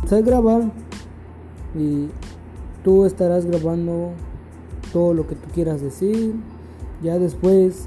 pulsar grabar y tú estarás grabando todo lo que tú quieras decir. Ya después